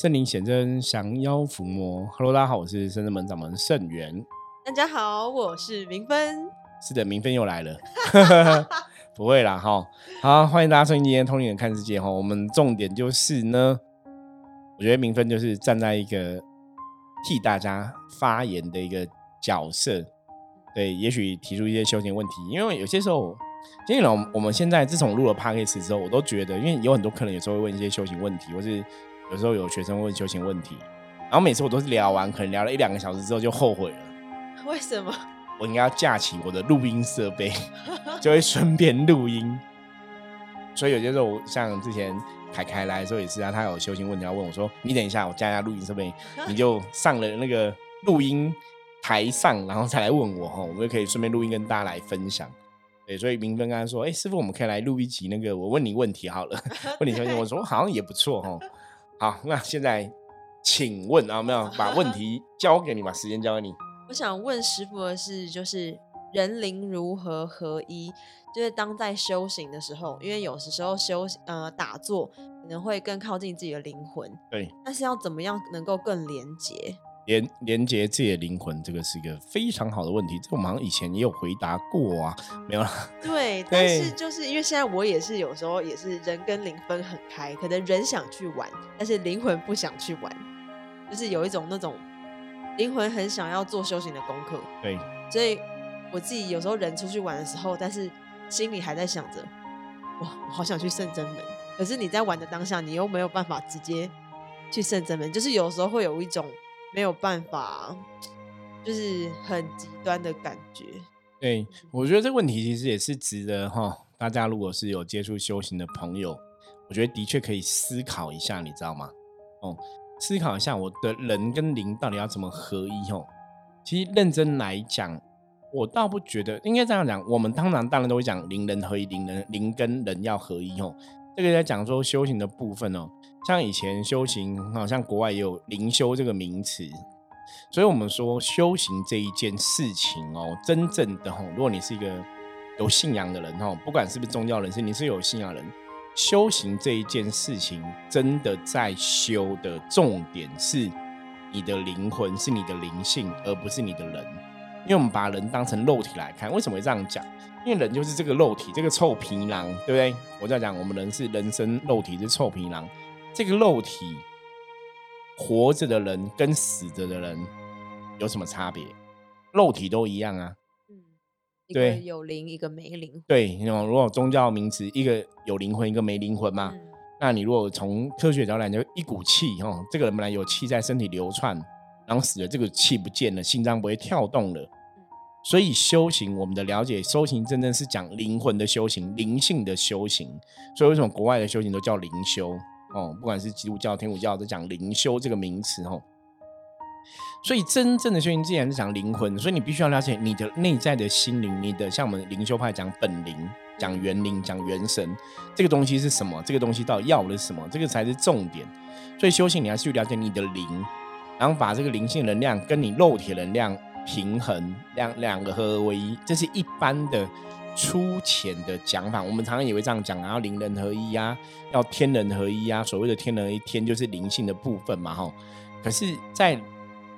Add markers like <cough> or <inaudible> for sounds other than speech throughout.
圣灵显真，降妖伏魔。Hello，大家好，我是深圳门掌门圣元。大家好，我是明芬。是的，明芬又来了。<laughs> <laughs> 不会啦，哈。好，欢迎大家收听今天《通灵人看世界》哈。我们重点就是呢，我觉得明芬就是站在一个替大家发言的一个角色。对，也许提出一些修行问题，因为有些时候。因为呢，我们现在自从录了 p a d c a s 之后，我都觉得，因为有很多客人有时候会问一些修行问题，或是有时候有学生问修行问题，然后每次我都是聊完，可能聊了一两个小时之后就后悔了。<laughs> 为什么？我应该要架起我的录音设备，就会顺便录音。所以有些时候，像之前凯凯来的时候也是啊，他有修行问题要问我说：“你等一下，我加一下录音设备，你就上了那个录音台上，然后再来问我哈，我们就可以顺便录音跟大家来分享。”对，所以明芬刚才说：“哎，师傅，我们可以来录一集那个，我问你问题好了，<laughs> 问你修行。”我说：“好像也不错哦。”好，那现在请问啊，没有 <laughs> 把问题交给你，把时间交给你。我想问师傅的是，就是人灵如何合一？就是当在修行的时候，因为有时时候修呃打坐可能会更靠近自己的灵魂，对。但是要怎么样能够更连接？连连接自己的灵魂，这个是一个非常好的问题。这个我们以前也有回答过啊，没有了。<laughs> 对，但是就是因为现在我也是有时候也是人跟灵分很开，可能人想去玩，但是灵魂不想去玩，就是有一种那种灵魂很想要做修行的功课。对，所以我自己有时候人出去玩的时候，但是心里还在想着，哇，我好想去圣真门。可是你在玩的当下，你又没有办法直接去圣真门，就是有时候会有一种。没有办法，就是很极端的感觉。对，我觉得这个问题其实也是值得哈，大家如果是有接触修行的朋友，我觉得的确可以思考一下，你知道吗？哦，思考一下我的人跟灵到底要怎么合一？哦，其实认真来讲，我倒不觉得应该这样讲。我们通常当然都会讲灵人合一，灵人灵跟人要合一。哦，这个在讲说修行的部分哦。像以前修行，好像国外也有灵修这个名词，所以我们说修行这一件事情哦，真正的吼，如果你是一个有信仰的人吼，不管是不是宗教人士，你是有信仰人，修行这一件事情，真的在修的重点是你的灵魂，是你的灵性，而不是你的人。因为我们把人当成肉体来看，为什么会这样讲？因为人就是这个肉体，这个臭皮囊，对不对？我在讲，我们人是人生肉体是臭皮囊。这个肉体活着的人跟死着的人有什么差别？肉体都一样啊。嗯，对，有灵一个没灵。对，那种如果宗教名词，一个有灵魂，一个没灵魂嘛。那你如果从科学角度来讲，就一股气哈，这个人本来有气在身体流窜，然后死了，这个气不见了，心脏不会跳动了。所以修行，我们的了解，修行真正是讲灵魂的修行，灵性的修行。所以为什么国外的修行都叫灵修？哦，不管是基督教、天主教，都讲灵修这个名词哦。所以真正的修行，既然是讲灵魂，所以你必须要了解你的内在的心灵，你的像我们灵修派讲本灵、讲元灵、讲元神，这个东西是什么？这个东西到底要的是什么？这个才是重点。所以修行，你还是去了解你的灵，然后把这个灵性能量跟你肉体能量平衡，两两个合而为一，这是一般的。粗浅的讲法，我们常常也会这样讲然后灵人合一呀，要天人合一呀。所谓的天人一天就是灵性的部分嘛，哈。可是，在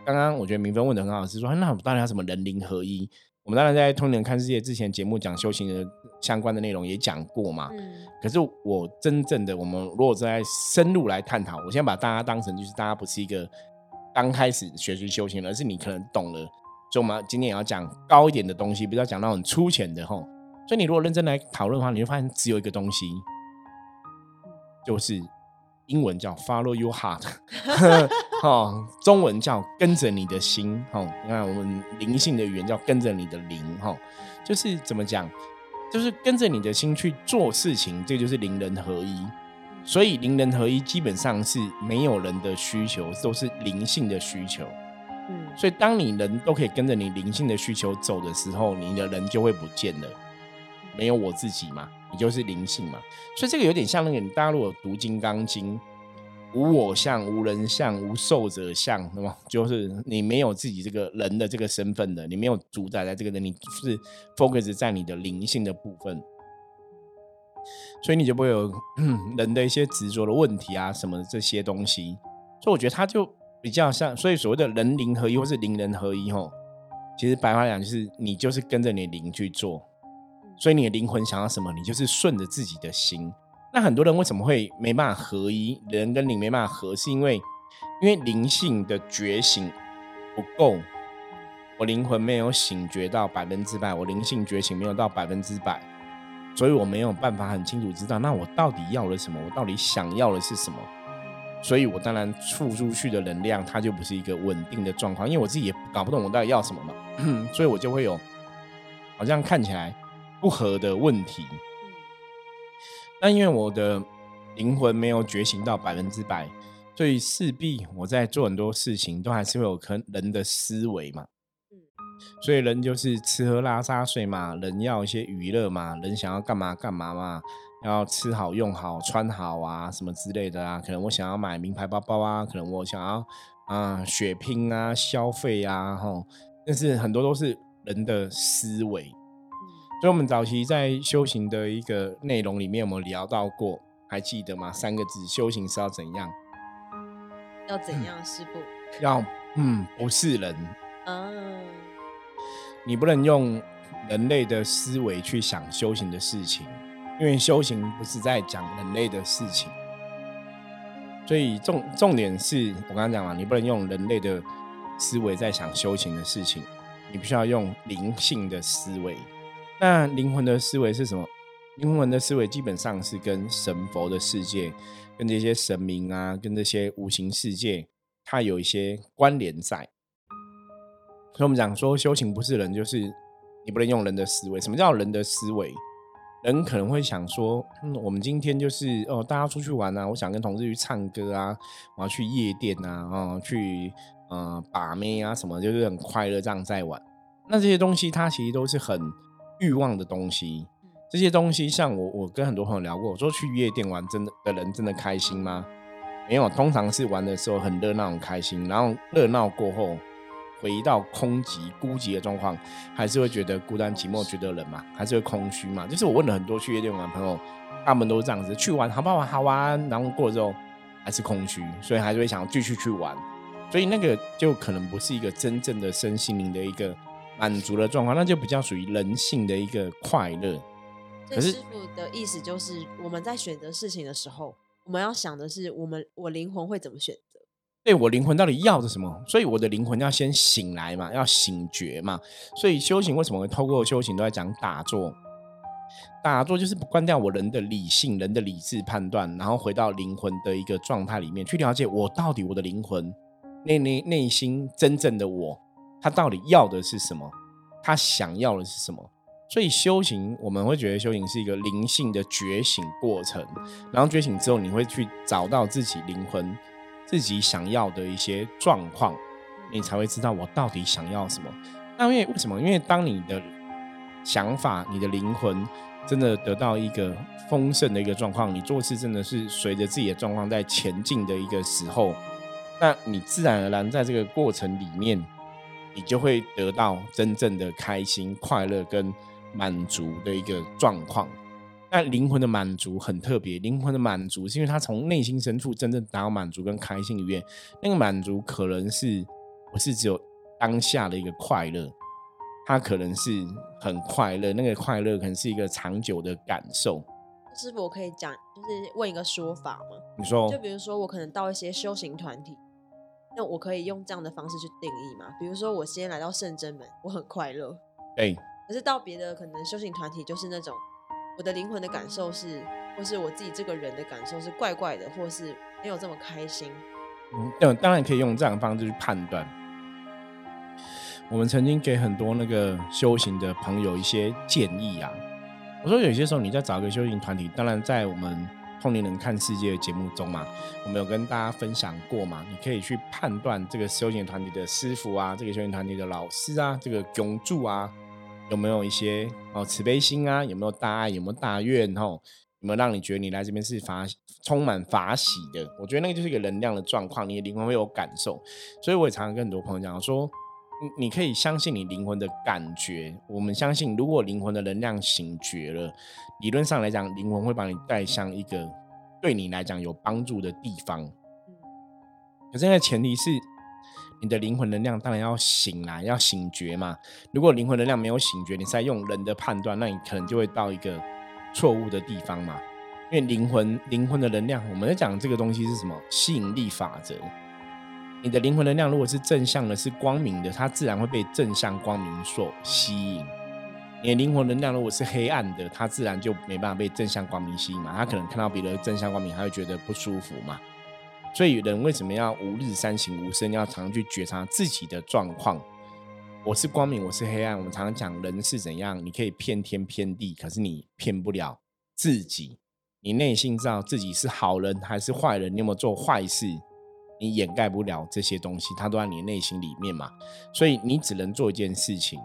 刚刚我觉得明芬问的很好，是说那当然要什么人灵合一？我们当然在《通灵看世界》之前节目讲修行的相关的内容也讲过嘛。嗯。可是我真正的我们如果在深入来探讨，我先把大家当成就是大家不是一个刚开始学习修行，而是你可能懂了。所以我们今天也要讲高一点的东西，不要讲那种粗浅的，哈。所以你如果认真来讨论的话，你会发现只有一个东西，就是英文叫 “follow your heart”，<laughs> 哈，中文叫“跟着你的心”。哈，你看我们灵性的语言叫“跟着你的灵”。哈，就是怎么讲，就是跟着你的心去做事情，这就是灵人合一。所以灵人合一基本上是没有人的需求，都是灵性的需求。嗯，所以当你人都可以跟着你灵性的需求走的时候，你的人就会不见了。没有我自己嘛，你就是灵性嘛，所以这个有点像那个，大家如果读《金刚经》，无我相、无人相、无寿者相，那么就是你没有自己这个人的这个身份的，你没有主宰在这个人，你是 focus 在你的灵性的部分，所以你就不会有 <clears throat> 人的一些执着的问题啊，什么这些东西。所以我觉得他就比较像，所以所谓的人灵合一或是灵人合一，吼，其实白话讲就是你就是跟着你的灵去做，所以你的灵魂想要什么，你就是顺着自己的心。那很多人为什么会没办法合一，人跟灵没办法合，是因为因为灵性的觉醒不够，我灵魂没有醒觉到百分之百，我灵性觉醒没有到百分之百。所以我没有办法很清楚知道，那我到底要了什么？我到底想要的是什么？所以我当然付出去的能量，它就不是一个稳定的状况，因为我自己也搞不懂我到底要什么嘛，<clears throat> 所以我就会有好像看起来不合的问题。那因为我的灵魂没有觉醒到百分之百，所以势必我在做很多事情都还是会有可人的思维嘛。所以人就是吃喝拉撒睡嘛，人要一些娱乐嘛，人想要干嘛干嘛嘛，要吃好用好穿好啊，什么之类的啊。可能我想要买名牌包包啊，可能我想要啊血拼啊消费啊，吼。但是很多都是人的思维。所以我们早期在修行的一个内容里面，我们聊到过，还记得吗？三个字：修行是要怎样？要怎样，师傅？要嗯，不是人。嗯。你不能用人类的思维去想修行的事情，因为修行不是在讲人类的事情，所以重重点是我刚刚讲了，你不能用人类的思维在想修行的事情，你必须要用灵性的思维。那灵魂的思维是什么？灵魂的思维基本上是跟神佛的世界、跟这些神明啊、跟这些无形世界，它有一些关联在。所以我们讲说，修行不是人，就是你不能用人的思维。什么叫人的思维？人可能会想说，嗯，我们今天就是哦，大家出去玩啊，我想跟同事去唱歌啊，我要去夜店啊，哦，去呃把妹啊，什么就是很快乐这样在玩。那这些东西，它其实都是很欲望的东西。这些东西，像我，我跟很多朋友聊过，我说去夜店玩，真的的人真的开心吗？没有，通常是玩的时候很热闹、很开心，然后热闹过后。回到空寂孤寂的状况，还是会觉得孤单寂寞，觉得冷嘛，还是会空虚嘛。就是我问了很多去夜店玩朋友，他们都是这样子，去玩好不好玩？好玩，然后过了之后还是空虚，所以还是会想继续去玩。所以那个就可能不是一个真正的身心灵的一个满足的状况，那就比较属于人性的一个快乐。可是师傅的意思就是，我们在选择事情的时候，我们要想的是，我们我灵魂会怎么选。对我灵魂到底要的什么？所以我的灵魂要先醒来嘛，要醒觉嘛。所以修行为什么会透过修行都在讲打坐？打坐就是关掉我人的理性、人的理智判断，然后回到灵魂的一个状态里面去了解我到底我的灵魂内内内心真正的我，他到底要的是什么？他想要的是什么？所以修行我们会觉得修行是一个灵性的觉醒过程，然后觉醒之后你会去找到自己灵魂。自己想要的一些状况，你才会知道我到底想要什么。那因为为什么？因为当你的想法、你的灵魂真的得到一个丰盛的一个状况，你做事真的是随着自己的状况在前进的一个时候，那你自然而然在这个过程里面，你就会得到真正的开心、快乐跟满足的一个状况。那灵魂的满足很特别，灵魂的满足是因为他从内心深处真正达到满足跟开心里面，那个满足可能是不是只有当下的一个快乐，他可能是很快乐，那个快乐可能是一个长久的感受。师傅，我可以讲，就是问一个说法吗？你说，就比如说我可能到一些修行团体，那我可以用这样的方式去定义吗？比如说我先来到圣真门，我很快乐，对，可是到别的可能修行团体，就是那种。我的灵魂的感受是，或是我自己这个人的感受是怪怪的，或是没有这么开心。嗯，当然可以用这样的方式去判断。我们曾经给很多那个修行的朋友一些建议啊。我说有些时候你在找一个修行团体，当然在我们通灵人看世界的节目中嘛，我们有跟大家分享过嘛，你可以去判断这个修行团体的师傅啊，这个修行团体的老师啊，这个供助啊。有没有一些哦慈悲心啊？有没有大爱？有没有大愿？吼，有没有让你觉得你来这边是法充满法喜的？我觉得那个就是一个能量的状况，你的灵魂会有感受。所以我也常常跟很多朋友讲说，你你可以相信你灵魂的感觉。我们相信，如果灵魂的能量醒觉了，理论上来讲，灵魂会把你带向一个对你来讲有帮助的地方。可是那前提是你的灵魂能量当然要醒来，要醒觉嘛。如果灵魂能量没有醒觉，你在用人的判断，那你可能就会到一个错误的地方嘛。因为灵魂灵魂的能量，我们在讲这个东西是什么？吸引力法则。你的灵魂能量如果是正向的，是光明的，它自然会被正向光明所吸引。你的灵魂能量如果是黑暗的，它自然就没办法被正向光明吸引嘛。它可能看到别的正向光明，它会觉得不舒服嘛。所以人为什么要吾日三省吾身？要常常去觉察自己的状况。我是光明，我是黑暗。我们常常讲人是怎样，你可以骗天骗地，可是你骗不了自己。你内心知道自己是好人还是坏人，你有没有做坏事？你掩盖不了这些东西，它都在你内心里面嘛。所以你只能做一件事情。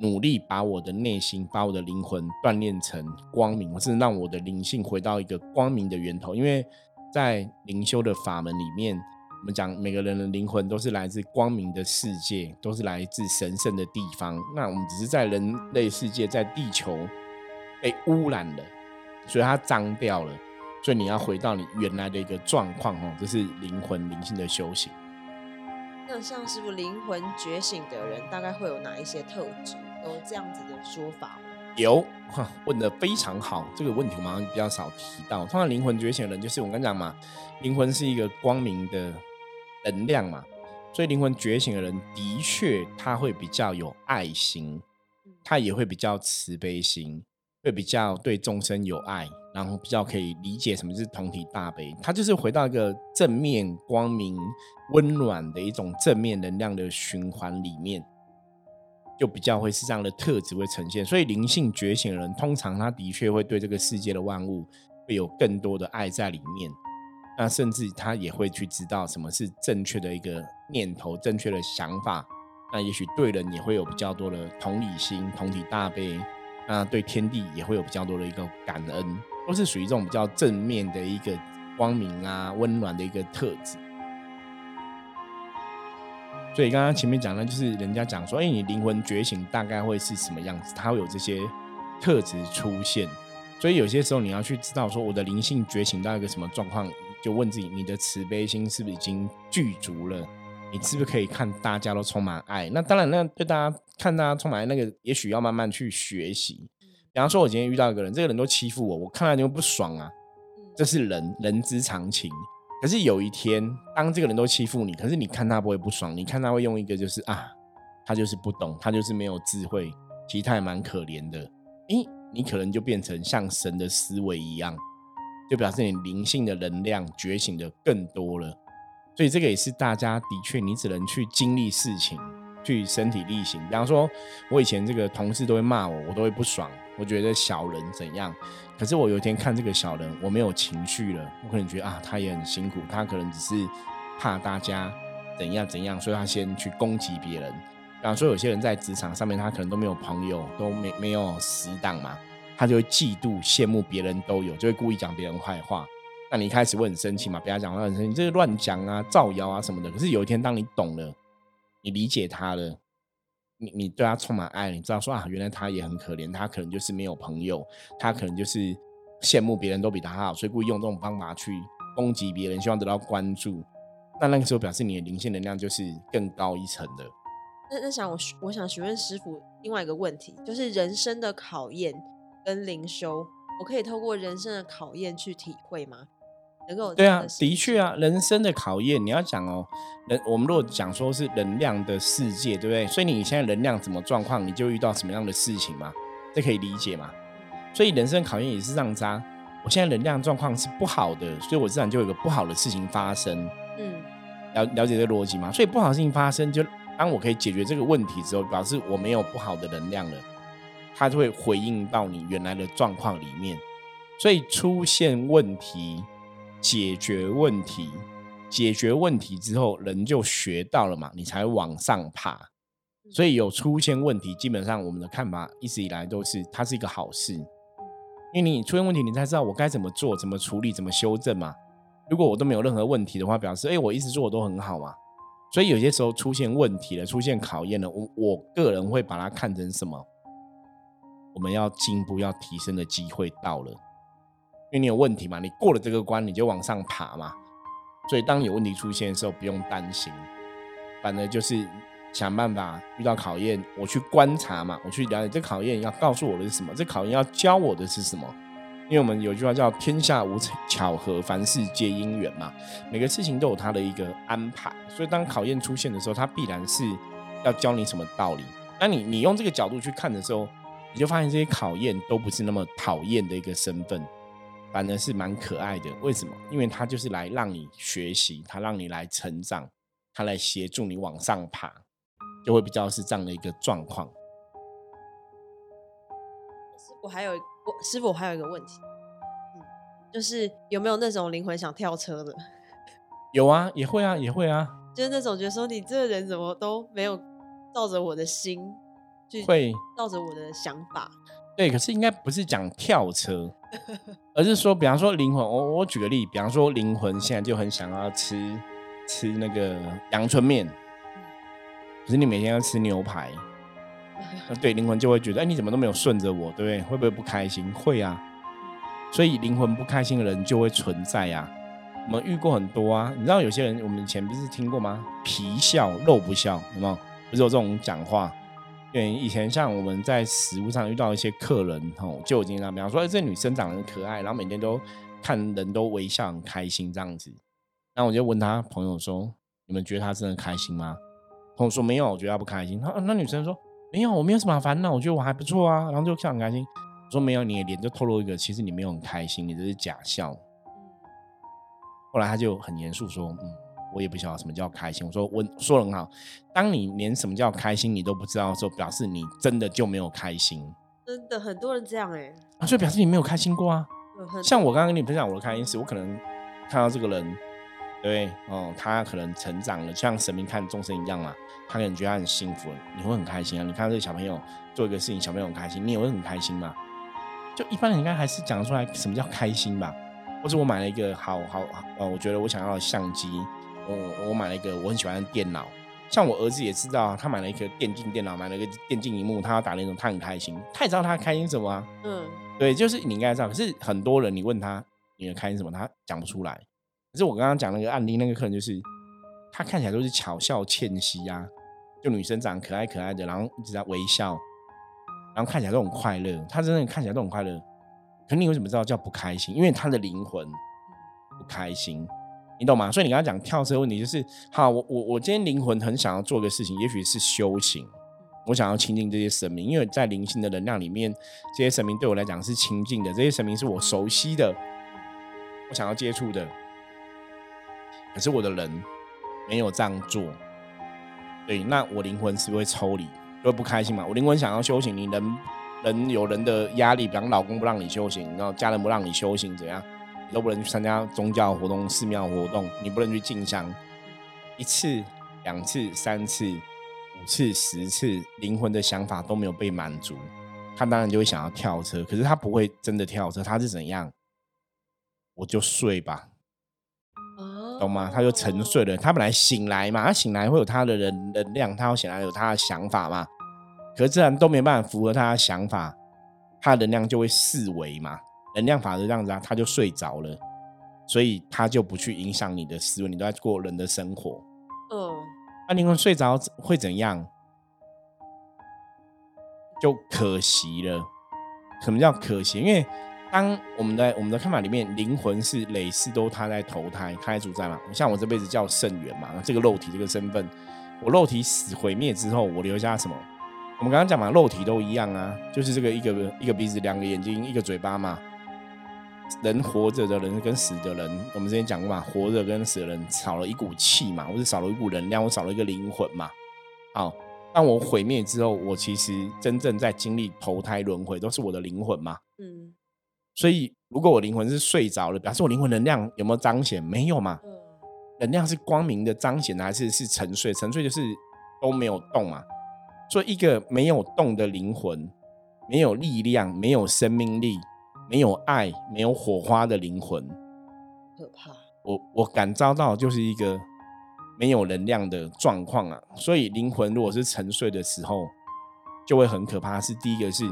努力把我的内心、把我的灵魂锻炼成光明，或是让我的灵性回到一个光明的源头。因为在灵修的法门里面，我们讲每个人的灵魂都是来自光明的世界，都是来自神圣的地方。那我们只是在人类世界，在地球被污染了，所以它脏掉了。所以你要回到你原来的一个状况哦，这是灵魂灵性的修行。那像是不灵魂觉醒的人，大概会有哪一些特质？有这样子的说法？有，问的非常好。这个问题我们比较少提到。通常灵魂觉醒的人，就是我刚讲嘛，灵魂是一个光明的能量嘛，所以灵魂觉醒的人的确他会比较有爱心，他也会比较慈悲心，会比较对众生有爱，然后比较可以理解什么是同体大悲。他就是回到一个正面、光明、温暖的一种正面能量的循环里面。就比较会是这样的特质会呈现，所以灵性觉醒的人，通常他的确会对这个世界的万物会有更多的爱在里面，那甚至他也会去知道什么是正确的一个念头、正确的想法，那也许对人也会有比较多的同理心、同体大悲，那对天地也会有比较多的一个感恩，都是属于这种比较正面的一个光明啊、温暖的一个特质。所以刚刚前面讲的，就是人家讲说，哎，你灵魂觉醒大概会是什么样子？它会有这些特质出现。所以有些时候你要去知道，说我的灵性觉醒到一个什么状况，就问自己，你的慈悲心是不是已经具足了？你是不是可以看大家都充满爱？那当然，那对大家看大家充满爱，那个也许要慢慢去学习。比方说，我今天遇到一个人，这个人都欺负我，我看了就不爽啊。这是人人之常情。可是有一天，当这个人都欺负你，可是你看他不会不爽，你看他会用一个就是啊，他就是不懂，他就是没有智慧，其实他也蛮可怜的。诶，你可能就变成像神的思维一样，就表示你灵性的能量觉醒的更多了。所以这个也是大家的确，你只能去经历事情，去身体力行。比方说，我以前这个同事都会骂我，我都会不爽，我觉得小人怎样。可是我有一天看这个小人，我没有情绪了，我可能觉得啊，他也很辛苦，他可能只是怕大家怎样怎样，所以他先去攻击别人。然后说有些人在职场上面，他可能都没有朋友，都没没有死党嘛，他就会嫉妒羡慕别人都有，就会故意讲别人坏话。那你一开始会很生气嘛？不要讲话很生气，这是乱讲啊、造谣啊什么的。可是有一天，当你懂了，你理解他了。你你对他充满爱，你知道说啊，原来他也很可怜，他可能就是没有朋友，他可能就是羡慕别人都比他好，所以故意用这种方法去攻击别人，希望得到关注。那那个时候表示你的灵性能量就是更高一层的。那那想我我想询问师傅另外一个问题，就是人生的考验跟灵修，我可以透过人生的考验去体会吗？能够对啊，的确啊，人生的考验，你要讲哦，人我们如果讲说是能量的世界，对不对？所以你现在能量怎么状况，你就遇到什么样的事情嘛，这可以理解嘛。所以人生考验也是这样子啊。我现在能量状况是不好的，所以我自然就有个不好的事情发生。嗯，了了解这个逻辑吗？所以不好的事情发生，就当我可以解决这个问题之后，表示我没有不好的能量了，它就会回应到你原来的状况里面。所以出现问题。解决问题，解决问题之后，人就学到了嘛，你才往上爬。所以有出现问题，基本上我们的看法一直以来都是它是一个好事，因为你出现问题，你才知道我该怎么做、怎么处理、怎么修正嘛。如果我都没有任何问题的话，表示哎，我一直做的都很好嘛。所以有些时候出现问题了、出现考验了，我我个人会把它看成什么？我们要进步、要提升的机会到了。因为你有问题嘛，你过了这个关，你就往上爬嘛。所以当有问题出现的时候，不用担心，反而就是想办法遇到考验，我去观察嘛，我去了解这考验要告诉我的是什么，这考验要教我的是什么。因为我们有句话叫“天下无巧合，凡事皆因缘”嘛，每个事情都有它的一个安排。所以当考验出现的时候，它必然是要教你什么道理。那你你用这个角度去看的时候，你就发现这些考验都不是那么讨厌的一个身份，反而是蛮可爱的。为什么？因为它就是来让你学习，它让你来成长，它来协助你往上爬，就会比较是这样的一个状况。我还有。我师傅，我还有一个问题，嗯，就是有没有那种灵魂想跳车的？<laughs> 有啊，也会啊，也会啊，就是那种觉得说你这个人怎么都没有照着我的心去，会照着我的想法。对，可是应该不是讲跳车，<laughs> 而是说，比方说灵魂，我我举个例，比方说灵魂现在就很想要吃吃那个阳春面，可是你每天要吃牛排。<laughs> 对灵魂就会觉得，哎，你怎么都没有顺着我，对不对？会不会不开心？会啊。所以灵魂不开心的人就会存在呀。我们遇过很多啊。你知道有些人，我们以前不是听过吗？皮笑肉不笑，有没有？不是有这种讲话？对，以前像我们在食物上遇到一些客人，吼，就经常比方说，哎，这女生长得很可爱，然后每天都看人都微笑很开心这样子。然后我就问他朋友说，你们觉得她真的开心吗？朋友说没有，我觉得她不开心。他那女生说。没有，我没有什么烦恼，我觉得我还不错啊，然后就笑很开心。我说没有，你的脸就透露一个，其实你没有很开心，你这是假笑。后来他就很严肃说：“嗯，我也不晓得什么叫开心。”我说：“我说的很好，当你连什么叫开心你都不知道的时候，表示你真的就没有开心。真的很多人这样哎，啊，所以表示你没有开心过啊。像我刚刚跟你分享我的开心是，我可能看到这个人。”对哦，他可能成长了，像神明看众生一样嘛。他可能觉得他很幸福，你会很开心啊。你看到这个小朋友做一个事情，小朋友很开心，你也会很开心嘛。就一般人应该还是讲得出来什么叫开心吧。或者我买了一个好好呃，我觉得我想要的相机，我我买了一个我很喜欢的电脑。像我儿子也知道，他买了一个电竞电脑，买了一个电竞荧幕，他要打那种，他很开心。他也知道他开心什么啊？嗯，对，就是你应该知道。可是很多人，你问他你的开心什么，他讲不出来。可是我刚刚讲那个案例，那个客人就是，他看起来都是巧笑倩兮啊，就女生长可爱可爱的，然后一直在微笑，然后看起来都很快乐。他真的看起来都很快乐，可你为什么知道叫不开心？因为他的灵魂不开心，你懂吗？所以你刚刚讲跳车问题，就是好，我我我今天灵魂很想要做个事情，也许是修行，我想要亲近这些神明，因为在灵性的能量里面，这些神明对我来讲是亲近的，这些神明是我熟悉的，我想要接触的。可是我的人没有这样做，对，那我灵魂是不是会抽离，会不开心嘛？我灵魂想要修行，你人人有人的压力，比方老公不让你修行，然后家人不让你修行，怎样，你都不能去参加宗教活动、寺庙活动，你不能去进香，一次、两次、三次、五次、十次，灵魂的想法都没有被满足，他当然就会想要跳车。可是他不会真的跳车，他是怎样？我就睡吧。懂吗？他就沉睡了。他本来醒来嘛，他醒来会有他的人能量，他要醒来有他的想法嘛。可是自然都没办法符合他的想法，他的能量就会四维嘛。能量法则这样子啊，他就睡着了，所以他就不去影响你的思维，你都在过人的生活。嗯，那灵魂睡着会怎样？就可惜了。什么叫可惜？因为当我们的我们的看法里面，灵魂是累世都他在投胎，他在主宰嘛。像我这辈子叫圣元嘛，这个肉体这个身份，我肉体死毁灭之后，我留下什么？我们刚刚讲嘛，肉体都一样啊，就是这个一个一个鼻子、两个眼睛、一个嘴巴嘛。人活着的人跟死的人，我们之前讲过嘛，活着跟死的人少了一股气嘛，或者少了一股能量，我少了一个灵魂嘛。好，当我毁灭之后，我其实真正在经历投胎轮回，都是我的灵魂嘛。嗯。所以，如果我灵魂是睡着了，表示我灵魂能量有没有彰显？没有嘛？能量是光明的彰显，还是是沉睡？沉睡就是都没有动嘛。所以，一个没有动的灵魂，没有力量，没有生命力，没有爱，没有火花的灵魂，可怕。我我感召到就是一个没有能量的状况啊。所以，灵魂如果是沉睡的时候，就会很可怕。是第一个是，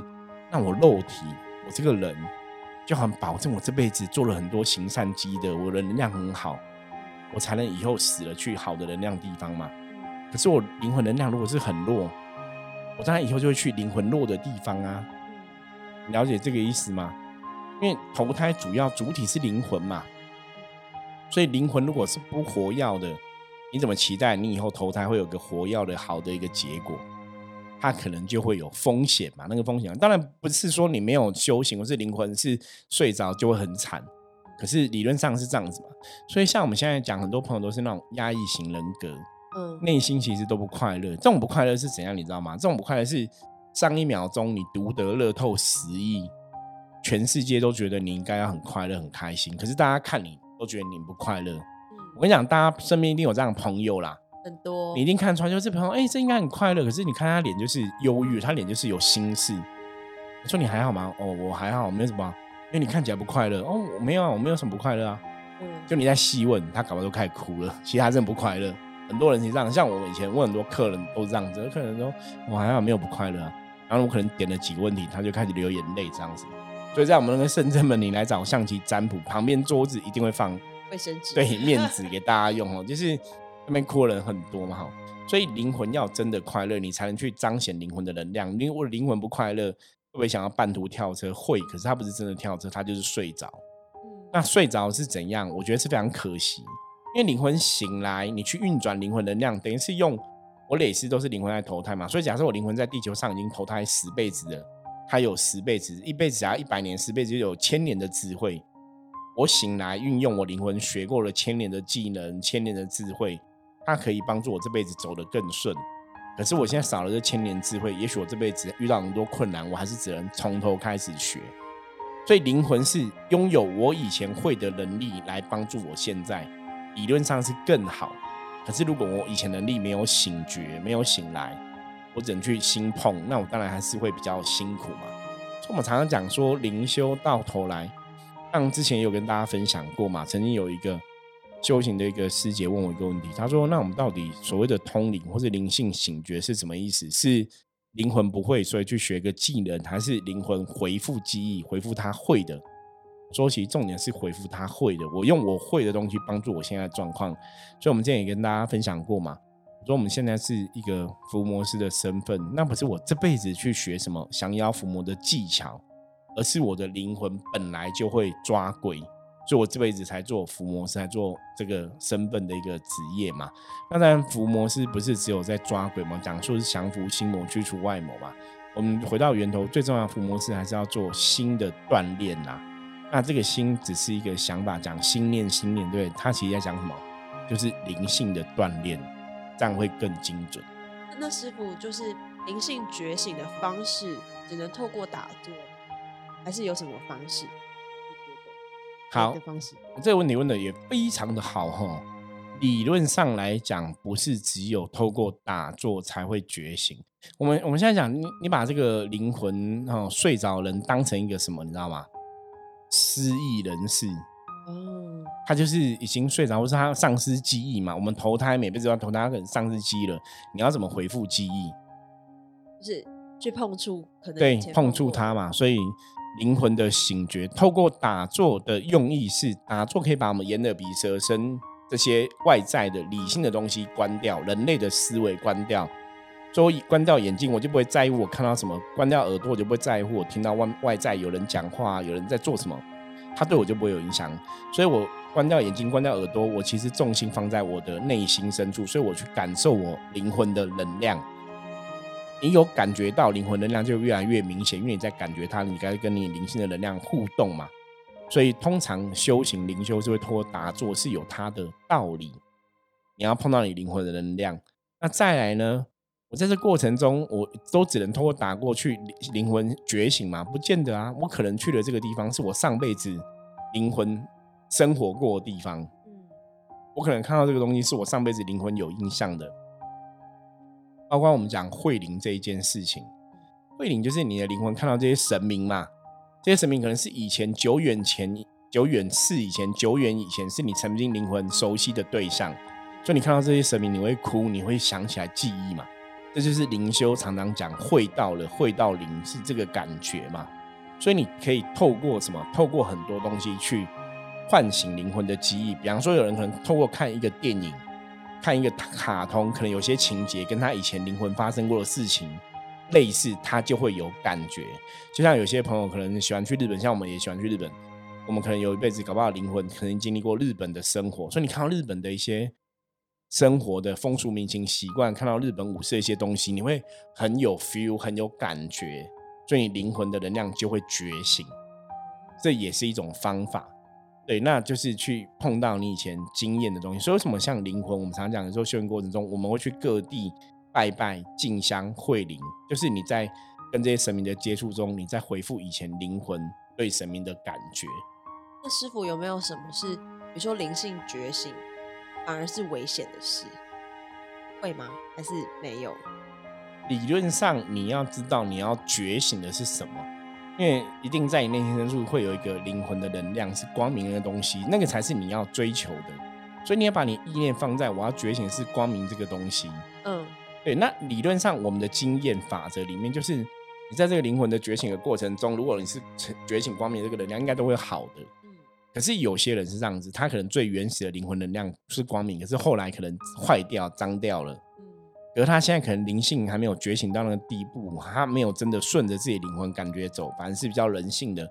那我肉体，我这个人。就很保证我这辈子做了很多行善积德，我的能量很好。我才能以后死了去好的能量地方嘛。可是我灵魂能量如果是很弱，我当然以后就会去灵魂弱的地方啊。你了解这个意思吗？因为投胎主要主体是灵魂嘛，所以灵魂如果是不活药的，你怎么期待你以后投胎会有个活药的好的一个结果？它可能就会有风险嘛。那个风险当然不是说你没有修行，或是灵魂是睡着就会很惨。可是理论上是这样子嘛。所以像我们现在讲，很多朋友都是那种压抑型人格，嗯，内心其实都不快乐。这种不快乐是怎样？你知道吗？这种不快乐是上一秒钟你独得乐透十亿。全世界都觉得你应该要很快乐、很开心，可是大家看你都觉得你不快乐。我跟你讲，大家身边一定有这样的朋友啦，很多，你一定看出来，就是朋友，哎，这应该很快乐，可是你看他脸就是忧郁，他脸就是有心事。我说你还好吗？哦，我还好，没有什么，因为你看起来不快乐。哦，我没有啊，我没有什么不快乐啊。嗯，就你在细问他，搞不好都开始哭了。<laughs> 其实他真的不快乐。很多人是这样，像我以前问很多客人都是这样子，客人说我还好，没有不快乐。然后我可能点了几个问题，他就开始流眼泪，这样子。所以在我们那个圣真门，你来找象棋占卜，旁边桌子一定会放卫生纸，对，<laughs> 面纸给大家用哦。就是那边哭人很多嘛，哈。所以灵魂要真的快乐，你才能去彰显灵魂的能量。因为我灵魂不快乐，会不会想要半途跳车？会，可是他不是真的跳车，他就是睡着。那睡着是怎样？我觉得是非常可惜。因为灵魂醒来，你去运转灵魂能量，等于是用我累世都是灵魂在投胎嘛。所以假设我灵魂在地球上已经投胎十辈子了。他有十辈子，一辈子只要一百年，十辈子就有千年的智慧。我醒来运用我灵魂学过了千年的技能，千年的智慧，它可以帮助我这辈子走得更顺。可是我现在少了这千年智慧，也许我这辈子遇到很多困难，我还是只能从头开始学。所以灵魂是拥有我以前会的能力来帮助我现在，理论上是更好。可是如果我以前能力没有醒觉，没有醒来。我只能去心碰，那我当然还是会比较辛苦嘛。所以我们常常讲说，灵修到头来，像之前有跟大家分享过嘛。曾经有一个修行的一个师姐问我一个问题，她说：“那我们到底所谓的通灵或者灵性醒觉是什么意思？是灵魂不会，所以去学个技能，还是灵魂回复记忆，回复他会的？”说其实重点是回复他会的。我用我会的东西帮助我现在状况。所以我们之前也跟大家分享过嘛。说我们现在是一个伏魔师的身份，那不是我这辈子去学什么降妖伏魔的技巧，而是我的灵魂本来就会抓鬼，所以我这辈子才做伏魔师，才做这个身份的一个职业嘛。那当然，伏魔师不是只有在抓鬼嘛，讲说是降服心魔，驱除外魔嘛。我们回到源头，最重要伏魔师还是要做心的锻炼呐。那这个心只是一个想法，讲心念，心念，对，他其实在讲什么？就是灵性的锻炼。这样会更精准。那师傅就是灵性觉醒的方式，只能透过打坐，还是有什么方式？好，方式。这个问题问的也非常的好哈。理论上来讲，不是只有透过打坐才会觉醒。我们我们现在讲，你你把这个灵魂哈睡着人当成一个什么，你知道吗？失忆人士。哦，他就是已经睡着，或是他丧失记忆嘛？我们投胎每辈子要投胎，可能丧失记忆了，你要怎么回复记忆？就是去碰触，可能对碰触它嘛。所以灵魂的醒觉，透过打坐的用意是，打坐可以把我们眼耳鼻舌身这些外在的理性的东西关掉，人类的思维关掉。所以关掉眼睛，我就不会在乎我看到什么；关掉耳朵，我就不会在乎我听到外外在有人讲话，有人在做什么。他对我就不会有影响，所以我关掉眼睛，关掉耳朵，我其实重心放在我的内心深处，所以我去感受我灵魂的能量。你有感觉到灵魂能量就越来越明显，因为你在感觉它，你该跟你灵性的能量互动嘛。所以通常修行灵修是会通过打坐，是有它的道理。你要碰到你灵魂的能量，那再来呢？我在这过程中，我都只能通过打过去灵魂觉醒嘛？不见得啊，我可能去的这个地方是我上辈子灵魂生活过的地方。嗯，我可能看到这个东西是我上辈子灵魂有印象的。包括我们讲慧灵这一件事情，慧灵就是你的灵魂看到这些神明嘛？这些神明可能是以前久远前、久远世以前、久远以前是你曾经灵魂熟悉的对象，所以你看到这些神明，你会哭，你会想起来记忆嘛？这就是灵修常常讲会到了，会到灵是这个感觉嘛？所以你可以透过什么？透过很多东西去唤醒灵魂的记忆。比方说，有人可能透过看一个电影、看一个卡通，可能有些情节跟他以前灵魂发生过的事情类似，他就会有感觉。就像有些朋友可能喜欢去日本，像我们也喜欢去日本，我们可能有一辈子搞不好灵魂可能经历过日本的生活，所以你看到日本的一些。生活的风俗民情习惯，看到日本武士的一些东西，你会很有 feel，很有感觉，所以你灵魂的能量就会觉醒。这也是一种方法，对，那就是去碰到你以前经验的东西。所以为什么像灵魂，我们常讲的时候，修行过程中，我们会去各地拜拜、敬香、会灵，就是你在跟这些神明的接触中，你在回复以前灵魂对神明的感觉。那师傅有没有什么是，比如说灵性觉醒？反而是危险的事，会吗？还是没有？理论上，你要知道你要觉醒的是什么，因为一定在你内心深处会有一个灵魂的能量，是光明的东西，那个才是你要追求的。所以你要把你意念放在我要觉醒是光明这个东西。嗯，对。那理论上，我们的经验法则里面，就是你在这个灵魂的觉醒的过程中，如果你是觉醒光明这个能量，应该都会好的。可是有些人是这样子，他可能最原始的灵魂能量是光明，可是后来可能坏掉、脏掉了。嗯，而他现在可能灵性还没有觉醒到那个地步，他没有真的顺着自己灵魂感觉走，反而是比较人性的。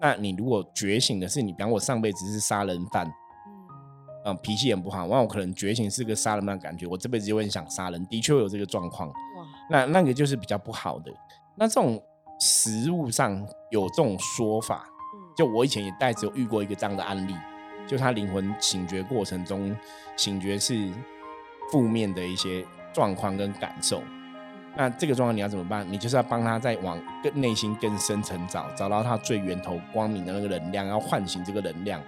那你如果觉醒的是你，比方我上辈子是杀人犯，嗯，脾气很不好，那我可能觉醒是个杀人犯感觉，我这辈子就会想杀人，的确有这个状况。哇，那那个就是比较不好的。那这种实物上有这种说法。就我以前也带有遇过一个这样的案例，就他灵魂醒觉过程中，醒觉是负面的一些状况跟感受。那这个状况你要怎么办？你就是要帮他再往更内心更深层找，找到他最源头光明的那个能量，要唤醒这个能量。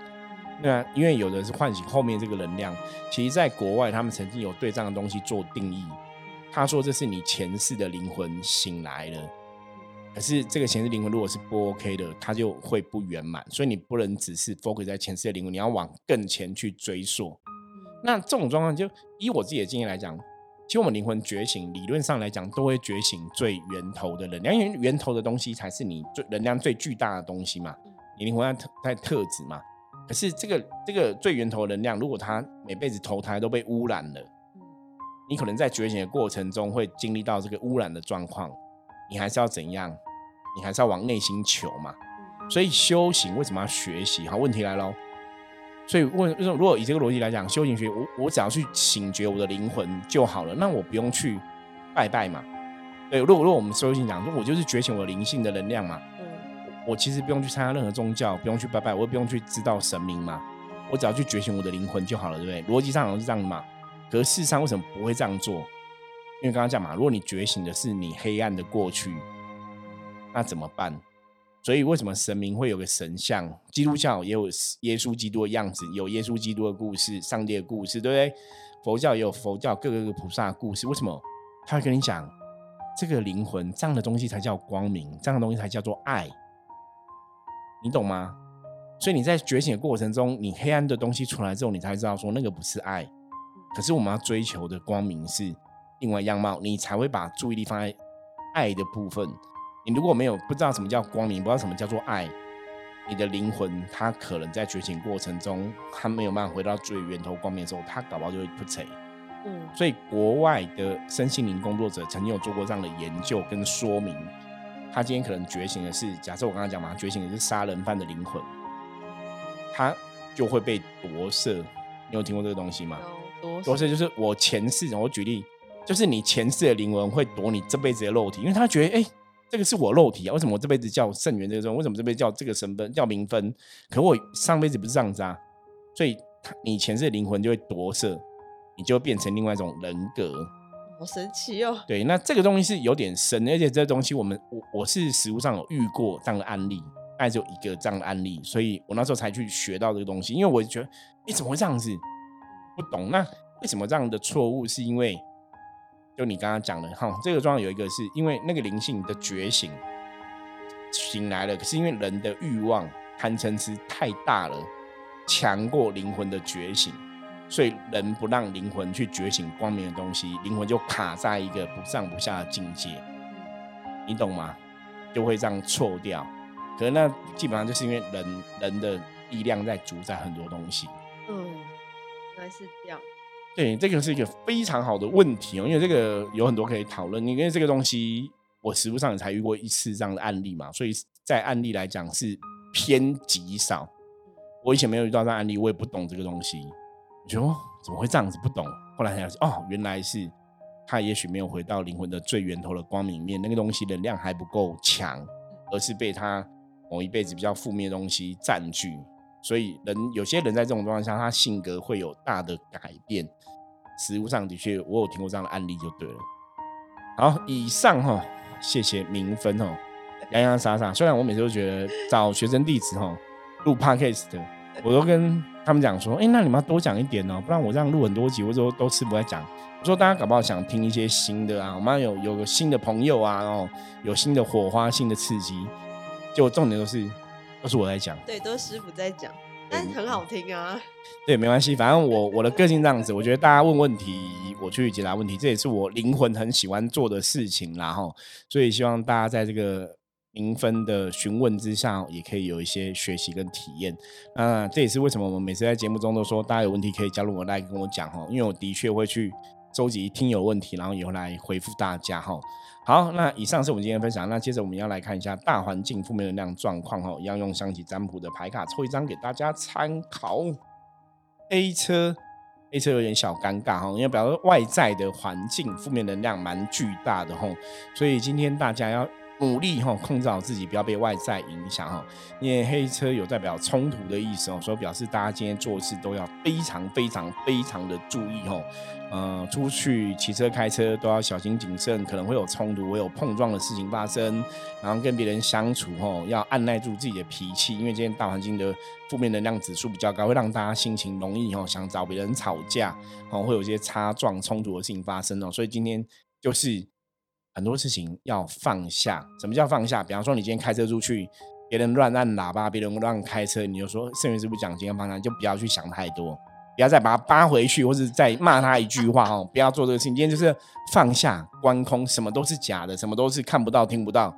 那因为有的是唤醒后面这个能量，其实在国外他们曾经有对这样的东西做定义，他说这是你前世的灵魂醒来了。可是这个前世灵魂如果是不 OK 的，它就会不圆满，所以你不能只是 focus 在前世的灵魂，你要往更前去追溯。那这种状况，就以我自己的经验来讲，其实我们灵魂觉醒，理论上来讲都会觉醒最源头的能量，因为源头的东西才是你最能量最巨大的东西嘛，你灵魂在在特质嘛。可是这个这个最源头的能量，如果它每辈子投胎都被污染了，你可能在觉醒的过程中会经历到这个污染的状况。你还是要怎样？你还是要往内心求嘛。所以修行为什么要学习？好，问题来喽。所以问，如果以这个逻辑来讲，修行学我我只要去醒觉我的灵魂就好了，那我不用去拜拜嘛。对，如果如果我们修行讲，说我就是觉醒我灵性的能量嘛。嗯。我其实不用去参加任何宗教，不用去拜拜，我也不用去知道神明嘛。我只要去觉醒我的灵魂就好了，对不对？逻辑上好像是这样嘛。可是事实上为什么不会这样做？因为刚刚讲嘛，如果你觉醒的是你黑暗的过去，那怎么办？所以为什么神明会有个神像？基督教也有耶稣基督的样子，有耶稣基督的故事、上帝的故事，对不对？佛教也有佛教各个菩萨的故事。为什么他会跟你讲这个灵魂这样的东西才叫光明，这样的东西才叫做爱？你懂吗？所以你在觉醒的过程中，你黑暗的东西出来之后，你才知道说那个不是爱。可是我们要追求的光明是。另外样貌，你才会把注意力放在爱的部分。你如果没有不知道什么叫光明，不知道什么叫做爱，你的灵魂它可能在觉醒过程中，它没有办法回到最源头光明的时候，它搞不好就会不成。嗯，所以国外的身心灵工作者曾经有做过这样的研究跟说明。他今天可能觉醒的是，假设我刚刚讲嘛，觉醒的是杀人犯的灵魂，他就会被夺舍。你有听过这个东西吗？夺舍就是我前世，我举例。就是你前世的灵魂会夺你这辈子的肉体，因为他觉得，哎，这个是我肉体啊，为什么我这辈子叫圣元这个钟？为什么这辈子叫这个神分叫名分？可我上辈子不是这样子啊，所以他你前世的灵魂就会夺舍，你就变成另外一种人格，好神奇哦。对，那这个东西是有点深，而且这东西我们我我是实物上有遇过这样的案例，大概只有一个这样的案例，所以我那时候才去学到这个东西，因为我觉得，你怎么会这样子？不懂，那为什么这样的错误？是因为。就你刚刚讲的哈，这个状况有一个是因为那个灵性的觉醒醒来了，可是因为人的欲望贪嗔痴太大了，强过灵魂的觉醒，所以人不让灵魂去觉醒光明的东西，灵魂就卡在一个不上不下的境界，你懂吗？就会这样错掉。可是那基本上就是因为人人的力量在主宰很多东西。嗯，原来是这样。对，这个是一个非常好的问题哦，因为这个有很多可以讨论。因为这个东西，我实物上也才遇过一次这样的案例嘛，所以在案例来讲是偏极少。我以前没有遇到这样案例，我也不懂这个东西。我觉得哦，怎么会这样子？不懂。后来才是哦，原来是他也许没有回到灵魂的最源头的光明面，那个东西能量还不够强，而是被他某一辈子比较负面的东西占据。所以人有些人在这种状况下，他性格会有大的改变。实物上的确，我有听过这样的案例，就对了。好，以上哈，谢谢明分哦，洋洋洒洒。虽然我每次都觉得找学生弟子哈录 podcast 的，我都跟他们讲说，哎，那你们要多讲一点哦，不然我这样录很多集，我都都吃不来讲。我说大家搞不好想听一些新的啊，我们有有个新的朋友啊，哦，有新的火花、新的刺激。就重点都是都是我在讲，对，都是师傅在讲。但很好听啊，对，没关系，反正我我的个性这样子，我觉得大家问问题，我去解答问题，这也是我灵魂很喜欢做的事情，然后，所以希望大家在这个评分的询问之下，也可以有一些学习跟体验。那这也是为什么我们每次在节目中都说，大家有问题可以加入我来跟我讲哈，因为我的确会去收集听友问题，然后以后来回复大家哈。好，那以上是我们今天分享。那接着我们要来看一下大环境负面能量状况哦，一样用象棋占卜的牌卡抽一张给大家参考。A 车，A 车有点小尴尬哈，因为表示外在的环境负面能量蛮巨大的哈，所以今天大家要。努力哈，控制好自己，不要被外在影响哈。因为黑车有代表冲突的意思哦，所以表示大家今天做事都要非常非常非常的注意哈。呃，出去骑车开车都要小心谨慎，可能会有冲突，会有碰撞的事情发生。然后跟别人相处哈，要按耐住自己的脾气，因为今天大环境的负面能量指数比较高，会让大家心情容易哈，想找别人吵架哦，会有一些擦撞冲突的事情发生哦。所以今天就是。很多事情要放下。什么叫放下？比方说，你今天开车出去，别人乱按喇叭，别人乱开车，你就说圣元师傅讲今天放下，就不要去想太多，不要再把它扒回去，或者再骂他一句话哦，不要做这个事情。今天就是放下、观空，什么都是假的，什么都是看不到、听不到，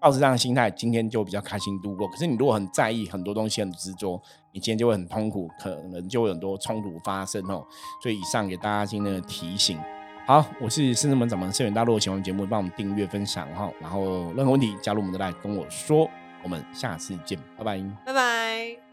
抱着这样的心态，今天就比较开心度过。可是你如果很在意很多东西，很执着，你今天就会很痛苦，可能就会很多冲突发生哦。所以以上给大家今天的提醒。好，我是深圳门掌门盛远大陆，喜欢节目帮我们订阅分享哈，然后任何问题加入我们的来跟我说，我们下次见，拜拜，拜拜。